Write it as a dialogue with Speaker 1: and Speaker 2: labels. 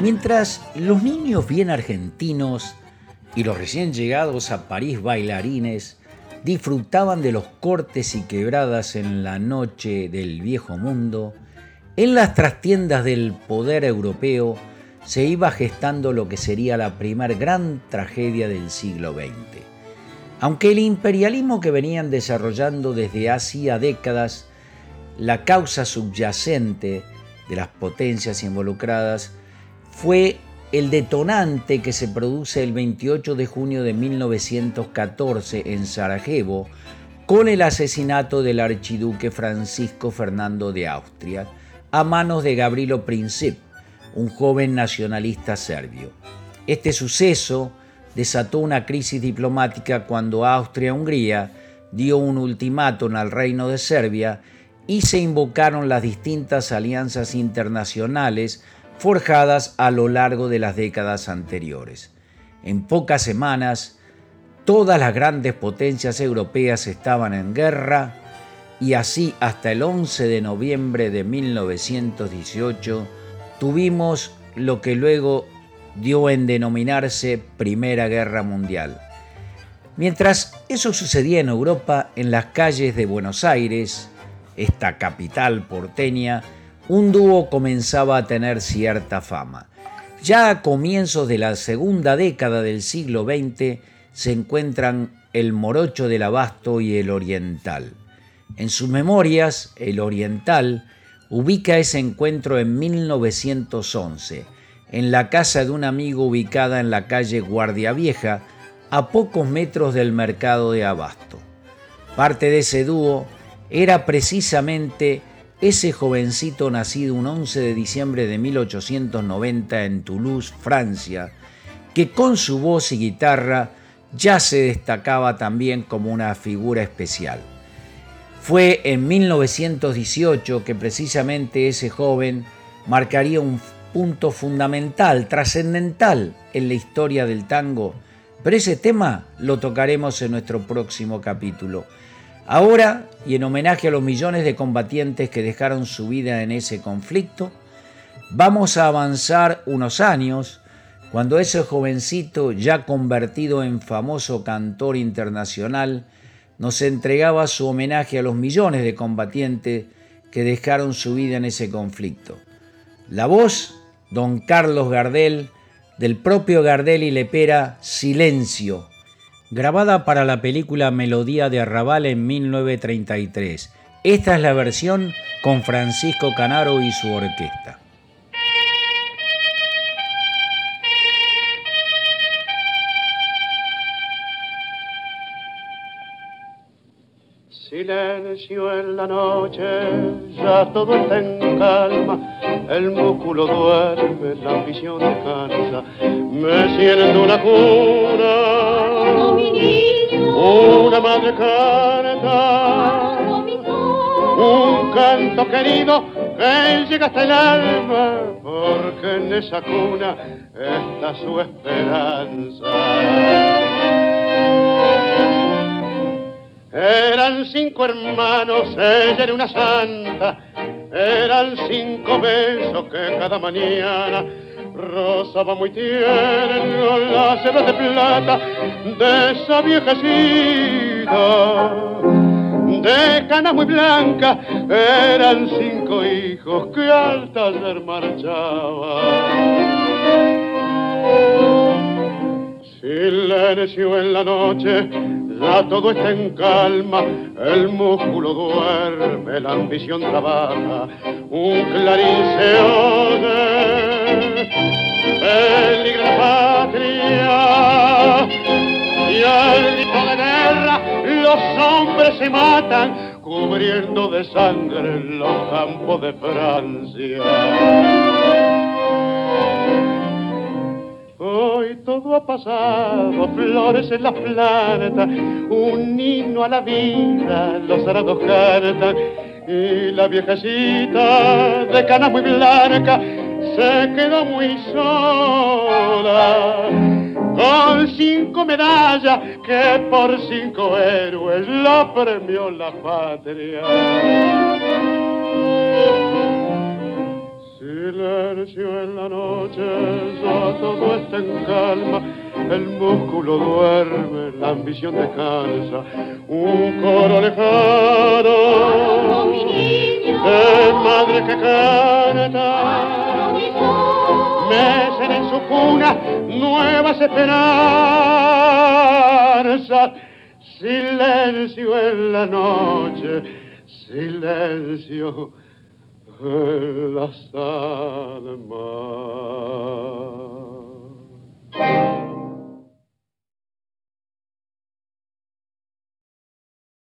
Speaker 1: Mientras los niños bien argentinos y los recién llegados a París bailarines disfrutaban de los cortes y quebradas en la noche del viejo mundo, en las trastiendas del poder europeo se iba gestando lo que sería la primer gran tragedia del siglo XX. Aunque el imperialismo que venían desarrollando desde hacía décadas, la causa subyacente de las potencias involucradas fue el detonante que se produce el 28 de junio de 1914 en Sarajevo con el asesinato del archiduque Francisco Fernando de Austria a manos de Gabrilo Princip, un joven nacionalista serbio. Este suceso desató una crisis diplomática cuando Austria-Hungría dio un ultimátum al reino de Serbia y se invocaron las distintas alianzas internacionales forjadas a lo largo de las décadas anteriores. En pocas semanas, todas las grandes potencias europeas estaban en guerra y así hasta el 11 de noviembre de 1918 tuvimos lo que luego dio en denominarse Primera Guerra Mundial. Mientras eso sucedía en Europa, en las calles de Buenos Aires, esta capital porteña, un dúo comenzaba a tener cierta fama. Ya a comienzos de la segunda década del siglo XX se encuentran el Morocho del Abasto y el Oriental. En sus memorias, el Oriental ubica ese encuentro en 1911, en la casa de un amigo ubicada en la calle Guardia Vieja, a pocos metros del mercado de Abasto. Parte de ese dúo era precisamente ese jovencito nacido un 11 de diciembre de 1890 en Toulouse, Francia, que con su voz y guitarra ya se destacaba también como una figura especial. Fue en 1918 que precisamente ese joven marcaría un punto fundamental, trascendental en la historia del tango, pero ese tema lo tocaremos en nuestro próximo capítulo. Ahora, y en homenaje a los millones de combatientes que dejaron su vida en ese conflicto, vamos a avanzar unos años cuando ese jovencito, ya convertido en famoso cantor internacional, nos entregaba su homenaje a los millones de combatientes que dejaron su vida en ese conflicto. La voz, don Carlos Gardel, del propio Gardel y Lepera, Silencio, grabada para la película Melodía de Arrabal en 1933. Esta es la versión con Francisco Canaro y su orquesta.
Speaker 2: Silencio en la noche, ya todo está en calma, el músculo duerme, la ambición descansa, me siento una cuna, un canto querido que llega hasta el alma, porque en esa cuna está su esperanza. Eran cinco hermanos, ella era una santa. Eran cinco besos que cada mañana rozaba muy tierno las hebras de plata de esa viejecita. De cana muy blanca eran cinco hijos que al taller marchaban. Silencio en la noche, ya todo está en calma, el músculo duerme, la ambición trabaja, un clarín se matan, cubriendo de sangre los campos de Francia. Hoy todo ha pasado, flores en la planta, un himno a la vida, los arados cantan, y la viejecita de cana muy blanca se quedó muy sola, con cinco medallas que por cinco héroes la premió la patria. Silencio en la noche en calma, el músculo duerme, la ambición descansa, un coro lejano de madre que canta, mecen en su cuna nuevas esperanzas, silencio en la noche, silencio en las almas.